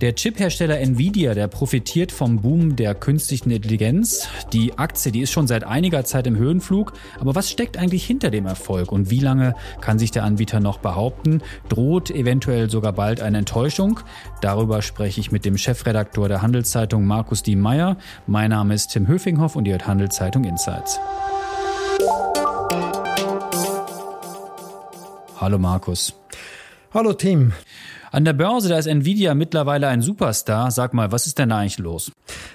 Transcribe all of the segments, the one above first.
Der Chiphersteller Nvidia, der profitiert vom Boom der künstlichen Intelligenz. Die Aktie, die ist schon seit einiger Zeit im Höhenflug. Aber was steckt eigentlich hinter dem Erfolg und wie lange kann sich der Anbieter noch behaupten? Droht eventuell sogar bald eine Enttäuschung? Darüber spreche ich mit dem Chefredaktor der Handelszeitung Markus Die Meyer. Mein Name ist Tim Höfinghoff und ihr hört Handelszeitung Insights. Hallo Markus. Hallo Tim. An der Börse, da ist Nvidia mittlerweile ein Superstar. Sag mal, was ist denn eigentlich los?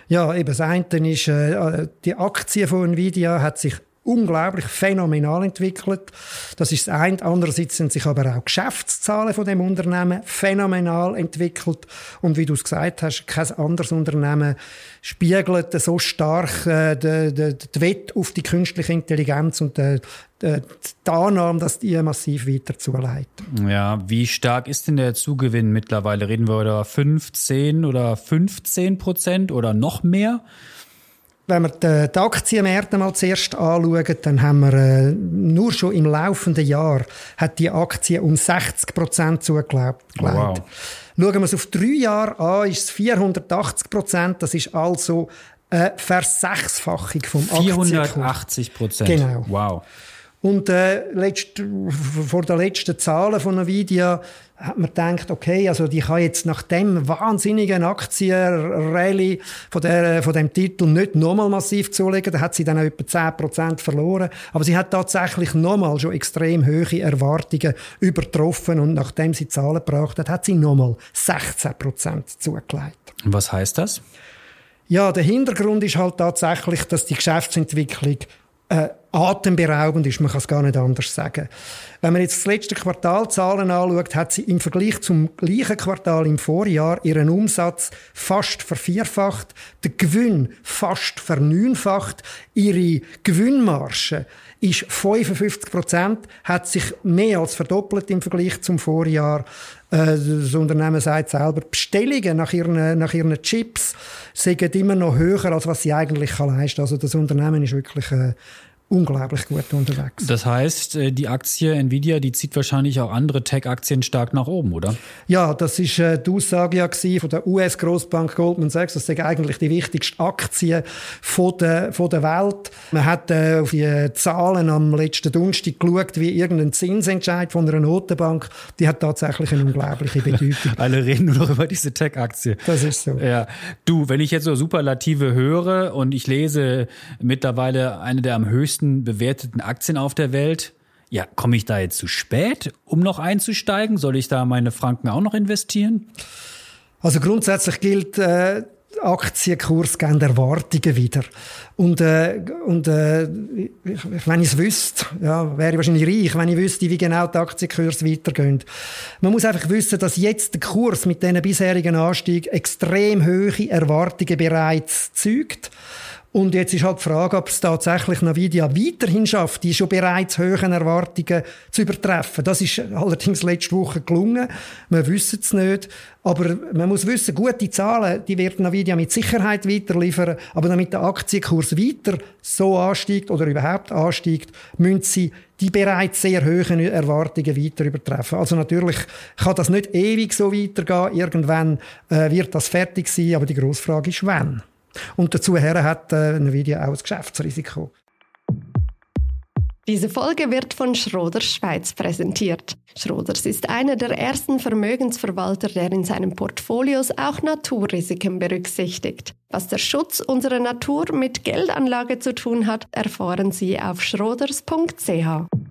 Ja, eben das eine ist, äh, die Aktie von Nvidia hat sich unglaublich phänomenal entwickelt. Das ist das eine. Andererseits sind sich aber auch Geschäftszahlen von dem Unternehmen phänomenal entwickelt. Und wie du es gesagt hast, kein anderes Unternehmen spiegelt so stark äh, die, die, die Wette auf die künstliche Intelligenz und die, die, die Annahme, dass die massiv weiter zuleitet. Ja, wie stark ist denn der Zugewinn mittlerweile? Reden wir über 15 oder 15 Prozent oder noch mehr? Wenn wir die, die Aktienmärkte mal zuerst anschauen, dann haben wir äh, nur schon im laufenden Jahr hat die Aktie um 60 Prozent zugelegt. Wow. Schauen wir es auf drei Jahre an, ist es 480 Prozent. Das ist also eine Versechsfachung vom 480 Prozent. Genau. Wow. Und äh, letzt, vor den letzten Zahlen von Nvidia hat man gedacht, okay, also die kann jetzt nach dem wahnsinnigen Aktienrallye von, der, von dem Titel nicht nochmal massiv zulegen. Da hat sie dann auch etwa 10% verloren. Aber sie hat tatsächlich nochmal schon extrem hohe Erwartungen übertroffen und nachdem sie Zahlen gebracht hat, hat sie nochmal 16% zugelegt. Was heißt das? Ja, der Hintergrund ist halt tatsächlich, dass die Geschäftsentwicklung äh, atemberaubend ist, man kann es gar nicht anders sagen. Wenn man jetzt das letzte Quartalzahlen anschaut, hat sie im Vergleich zum gleichen Quartal im Vorjahr ihren Umsatz fast vervierfacht, den Gewinn fast verneunfacht, ihre Gewinnmarge ist 55 Prozent, hat sich mehr als verdoppelt im Vergleich zum Vorjahr. Äh, das Unternehmen sagt selber, Bestellungen nach ihren, nach ihren Chips sind immer noch höher, als was sie eigentlich leisten kann. Also das Unternehmen ist wirklich äh, unglaublich gut unterwegs. Das heißt, äh, die Aktie Nvidia, die zieht wahrscheinlich auch andere Tech-Aktien stark nach oben, oder? Ja, das ist äh, die Aussage ja von der US-Großbank Goldman Sachs. Das ist eigentlich die wichtigste Aktie von der, von der Welt. Man hat äh, auf die Zahlen am letzten Donnerstag geschaut, wie irgendein Zinsentscheid von einer Notenbank. Die hat tatsächlich eine unglaubliche Bedeutung. Alle reden nur noch über diese Tech-Aktie. Das ist so. Ja. Du, wenn ich jetzt so Superlative höre und ich lese mittlerweile eine der am höchsten höchsten bewerteten Aktien auf der Welt. Ja, komme ich da jetzt zu spät, um noch einzusteigen? Soll ich da meine Franken auch noch investieren? Also grundsätzlich gilt, äh, Aktienkurs geben Erwartungen wieder. Und, äh, und äh, wenn ich es wüsste, ja, wäre ich wahrscheinlich reich, wenn ich wüsste, wie genau die Aktienkurse weitergehen. Man muss einfach wissen, dass jetzt der Kurs mit diesen bisherigen Anstieg extrem hohe Erwartungen bereits zeugt. Und jetzt ist halt die Frage, ob es tatsächlich Nvidia weiterhin schafft, die schon bereits hohen Erwartungen zu übertreffen. Das ist allerdings letzte Woche gelungen. Wir wissen es nicht. Aber man muss wissen, gute Zahlen, die wird Nvidia mit Sicherheit weiter liefern. Aber damit der Aktienkurs weiter so ansteigt oder überhaupt ansteigt, müssen sie die bereits sehr hohen Erwartungen weiter übertreffen. Also natürlich kann das nicht ewig so weitergehen. Irgendwann äh, wird das fertig sein. Aber die grosse Frage ist, wann. Und dazu hat äh, Nvidia auch das Geschäftsrisiko. Diese Folge wird von Schroders Schweiz präsentiert. Schroders ist einer der ersten Vermögensverwalter, der in seinen Portfolios auch Naturrisiken berücksichtigt. Was der Schutz unserer Natur mit Geldanlage zu tun hat, erfahren Sie auf schroders.ch.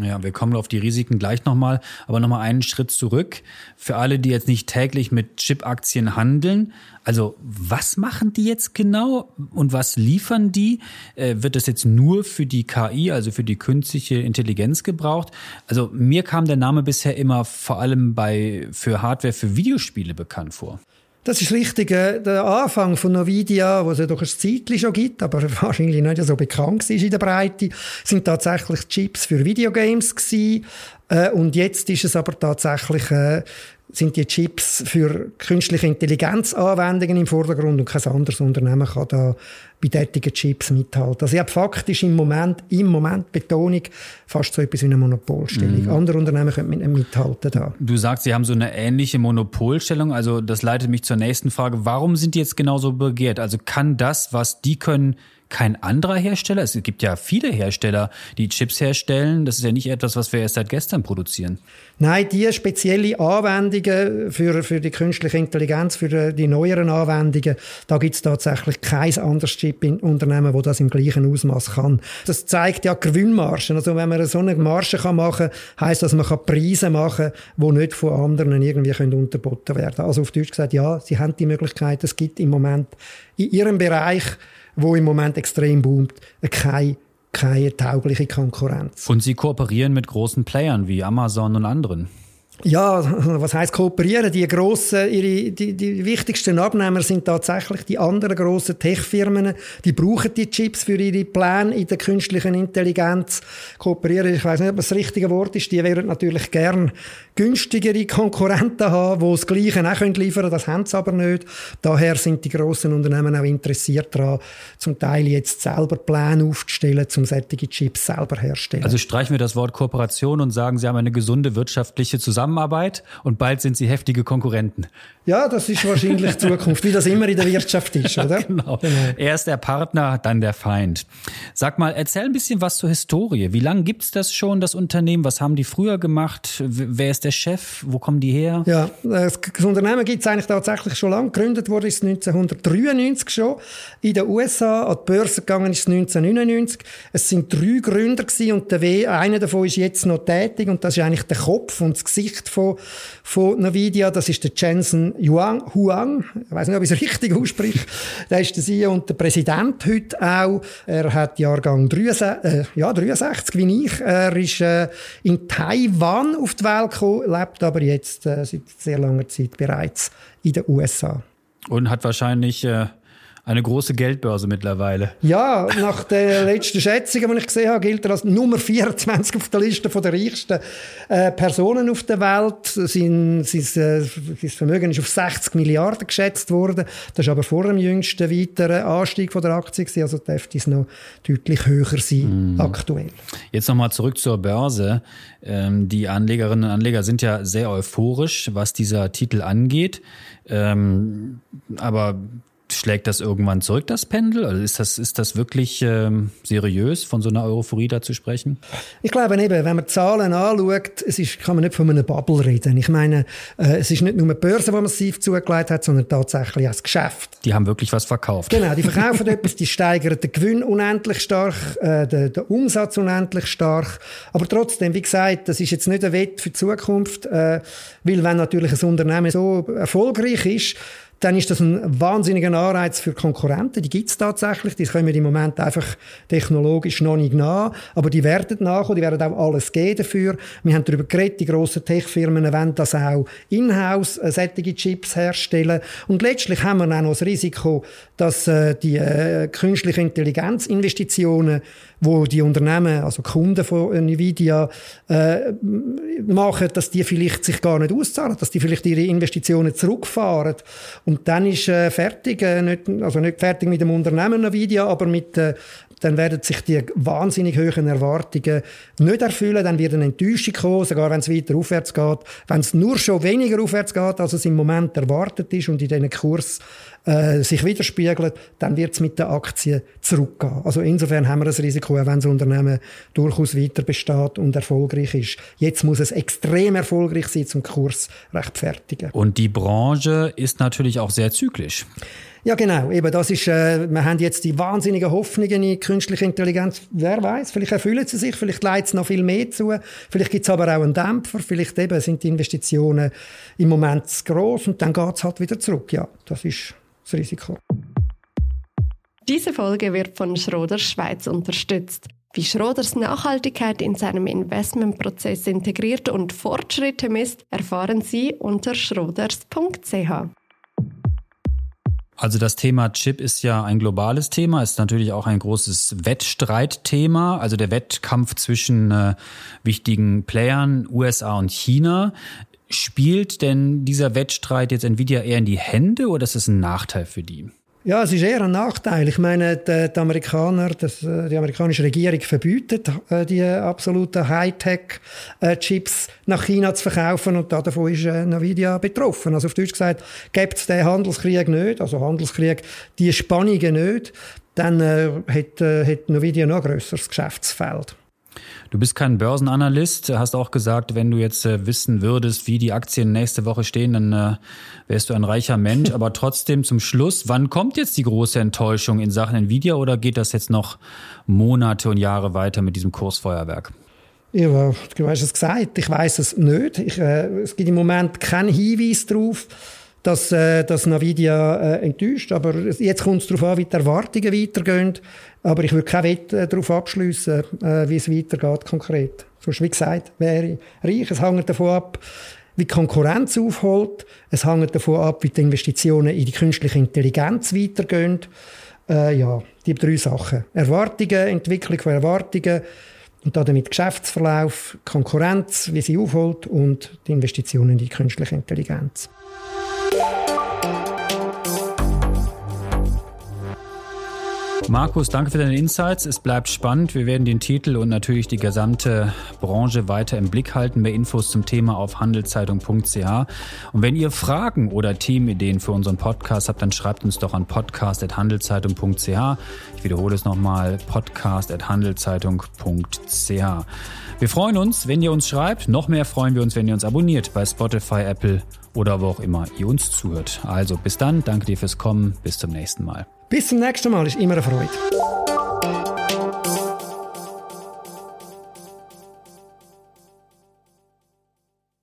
Ja, wir kommen auf die Risiken gleich nochmal, aber nochmal einen Schritt zurück. Für alle, die jetzt nicht täglich mit Chip-Aktien handeln, also was machen die jetzt genau und was liefern die? Äh, wird das jetzt nur für die KI, also für die künstliche Intelligenz gebraucht? Also mir kam der Name bisher immer vor allem bei für Hardware für Videospiele bekannt vor. Das ist richtig. Äh, der Anfang von Nvidia, was es ja doch ein Zeitchen schon gibt, aber wahrscheinlich nicht so bekannt ist in der Breite, sind tatsächlich Chips für Videogames gewesen. Äh, und jetzt ist es aber tatsächlich äh, sind die Chips für künstliche Intelligenzanwendungen im Vordergrund und kein anderes Unternehmen kann da bei derartigen Chips mithalten. Also ich habe faktisch im Moment, im Moment Betonung, fast so etwas wie eine Monopolstellung. Mhm. Andere Unternehmen können nicht mithalten da. Du sagst, sie haben so eine ähnliche Monopolstellung. Also das leitet mich zur nächsten Frage. Warum sind die jetzt genauso begehrt? Also kann das, was die können, kein anderer Hersteller? Es gibt ja viele Hersteller, die Chips herstellen. Das ist ja nicht etwas, was wir erst seit gestern produzieren. Nein, die spezielle Anwendungen für, für die künstliche Intelligenz, für die neueren Anwendungen, da gibt es tatsächlich kein anderes Chip-Unternehmen, das das im gleichen Ausmaß kann. Das zeigt ja Gewinnmargen. Also wenn man so eine Marge kann machen kann, heisst das, man kann Preise machen, die nicht von anderen irgendwie können unterboten werden Also auf Deutsch gesagt, ja, sie haben die Möglichkeit. Es gibt im Moment in ihrem Bereich wo im Moment extrem boomt, keine, keine taugliche Konkurrenz. Und Sie kooperieren mit großen Playern wie Amazon und anderen? Ja, was heißt kooperieren? Die grossen, ihre, die, die wichtigsten Abnehmer sind tatsächlich die anderen grossen Tech-Firmen. Die brauchen die Chips für ihre Pläne in der künstlichen Intelligenz. Kooperieren, ich weiß nicht, ob das richtige Wort ist. Die wären natürlich gern günstigere Konkurrenten haben, die das Gleiche auch liefern können. Das haben sie aber nicht. Daher sind die grossen Unternehmen auch interessiert daran, zum Teil jetzt selber Pläne aufzustellen, um solche Chips selber herzustellen. Also streichen wir das Wort Kooperation und sagen, sie haben eine gesunde wirtschaftliche Zusammenarbeit und bald sind sie heftige Konkurrenten. Ja, das ist wahrscheinlich Zukunft, wie das immer in der Wirtschaft ist, oder? genau. genau. Erst der Partner, dann der Feind. Sag mal, erzähl ein bisschen was zur Historie. Wie lange gibt's das schon, das Unternehmen? Was haben die früher gemacht? Wer ist der Chef? Wo kommen die her? Ja, das Unternehmen gibt's eigentlich tatsächlich schon lange. Gegründet wurde es 1993 schon. In den USA an die Börse gegangen ist es 1999. Es sind drei Gründer gewesen und der w, einer davon ist jetzt noch tätig und das ist eigentlich der Kopf und das Gesicht von, von Nvidia. Das ist der Jensen Yuan, Huang, ich weiß nicht, ob ich es richtig ausspreche, der ist der CEO und der Präsident heute auch. Er hat Jahrgang 63, äh, ja, 63 wie ich. Er ist äh, in Taiwan auf die Welt gekommen, lebt aber jetzt äh, seit sehr langer Zeit bereits in den USA. Und hat wahrscheinlich äh, eine große Geldbörse mittlerweile. Ja, nach den letzten Schätzungen, die ich gesehen habe, gilt er als Nummer 24 auf der Liste der reichsten äh, Personen auf der Welt. Sein, sein, äh, sein Vermögen ist auf 60 Milliarden geschätzt worden. Das ist aber vor dem jüngsten weiteren Anstieg von der Aktie gewesen, also dürfte es noch deutlich höher sein mm. aktuell. Jetzt nochmal zurück zur Börse. Ähm, die Anlegerinnen und Anleger sind ja sehr euphorisch, was dieser Titel angeht. Ähm, aber Schlägt das irgendwann zurück, das Pendel? Also ist das, ist das wirklich ähm, seriös, von so einer Euphorie da zu sprechen? Ich glaube eben, wenn man Zahlen anschaut, es ist, kann man nicht von einer Bubble reden. Ich meine, äh, es ist nicht nur die Börse, die massiv zugelegt hat, sondern tatsächlich auch das Geschäft. Die haben wirklich was verkauft. Genau, die verkaufen etwas, die steigern den Gewinn unendlich stark, äh, den, den, Umsatz unendlich stark. Aber trotzdem, wie gesagt, das ist jetzt nicht ein Wett für die Zukunft, äh, weil wenn natürlich ein Unternehmen so erfolgreich ist, dann ist das ein wahnsinniger Anreiz für Konkurrenten. Die gibt es tatsächlich. Die können wir im Moment einfach technologisch noch nicht nach. Aber die werden nachkommen. Die werden auch alles geben dafür. Wir haben darüber geredet. Die grossen Tech-Firmen wollen das auch in-house, äh, solche Chips herstellen. Und letztlich haben wir auch noch das Risiko, dass äh, die äh, künstliche Intelligenz-Investitionen wo die Unternehmen, also Kunden von Nvidia, äh, machen, dass die vielleicht sich gar nicht auszahlen, dass die vielleicht ihre Investitionen zurückfahren. Und dann ist äh, fertig, äh, nicht, also nicht fertig mit dem Unternehmen Nvidia, aber mit, äh, dann werden sich die wahnsinnig hohen Erwartungen nicht erfüllen, dann wird eine Enttäuschung kommen, sogar wenn es weiter aufwärts geht. Wenn es nur schon weniger aufwärts geht, als es im Moment erwartet ist und in diesen Kurs äh, sich widerspiegelt, dann wird es mit den Aktien zurückgehen. Also insofern haben wir das Risiko, wenn das Unternehmen durchaus weiter besteht und erfolgreich ist. Jetzt muss es extrem erfolgreich sein, zum Kurs rechtfertigen. Und die Branche ist natürlich auch sehr zyklisch. Ja, genau. Eben, das ist, äh, wir haben jetzt die wahnsinnigen Hoffnungen in künstliche Intelligenz. Wer weiß? Vielleicht erfüllen sie sich, vielleicht leitet es noch viel mehr zu. Vielleicht gibt es aber auch einen Dämpfer. Vielleicht eben sind die Investitionen im Moment zu gross und dann geht es halt wieder zurück. Ja, das ist das Risiko. Diese Folge wird von Schroders Schweiz unterstützt. Wie Schroders Nachhaltigkeit in seinem Investmentprozess integriert und Fortschritte misst, erfahren Sie unter schroders.ch. Also das Thema Chip ist ja ein globales Thema, ist natürlich auch ein großes Wettstreitthema, also der Wettkampf zwischen äh, wichtigen Playern USA und China. Spielt denn dieser Wettstreit jetzt Nvidia eher in die Hände oder ist es ein Nachteil für die? Ja, es ist eher ein Nachteil. Ich meine, die, die Amerikaner, das, äh, die amerikanische Regierung verbietet äh, die absoluten Hightech-Chips nach China zu verkaufen und davon ist äh, Nvidia betroffen. Also auf Deutsch gesagt, gibt es den Handelskrieg nicht, also Handelskrieg, die Spannungen nicht, dann äh, hat, äh, hat Nvidia noch ein grösseres Geschäftsfeld. Du bist kein Börsenanalyst, hast auch gesagt, wenn du jetzt äh, wissen würdest, wie die Aktien nächste Woche stehen, dann äh, wärst du ein reicher Mensch. Aber trotzdem zum Schluss, wann kommt jetzt die große Enttäuschung in Sachen Nvidia oder geht das jetzt noch Monate und Jahre weiter mit diesem Kursfeuerwerk? Ja, du hast es gesagt, ich weiß es nicht. Ich, äh, es gibt im Moment keinen Hinweis darauf, dass, äh, dass Nvidia äh, enttäuscht. Aber jetzt kommt es darauf an, wie die Erwartungen weitergehen. Aber ich würde keine Wette äh, darauf abschließen, äh, wie es weitergeht konkret. Sonst, wie gesagt, wäre reich. Es hängt davon ab, wie die Konkurrenz aufholt. Es hängt davon ab, wie die Investitionen in die künstliche Intelligenz weitergehen. Äh, ja, die drei Sachen. Erwartungen, Entwicklung von Erwartungen und damit Geschäftsverlauf, Konkurrenz, wie sie aufholt und die Investitionen in die künstliche Intelligenz. Markus, danke für deine Insights. Es bleibt spannend. Wir werden den Titel und natürlich die gesamte Branche weiter im Blick halten. Mehr Infos zum Thema auf handelszeitung.ch. Und wenn ihr Fragen oder Themenideen für unseren Podcast habt, dann schreibt uns doch an podcast.handelszeitung.ch. Ich wiederhole es nochmal, podcast.handelszeitung.ch. Wir freuen uns, wenn ihr uns schreibt. Noch mehr freuen wir uns, wenn ihr uns abonniert bei Spotify, Apple oder wo auch immer ihr uns zuhört. Also bis dann, danke dir fürs Kommen, bis zum nächsten Mal. Bis zum nächsten Mal, ist immer eine Freude.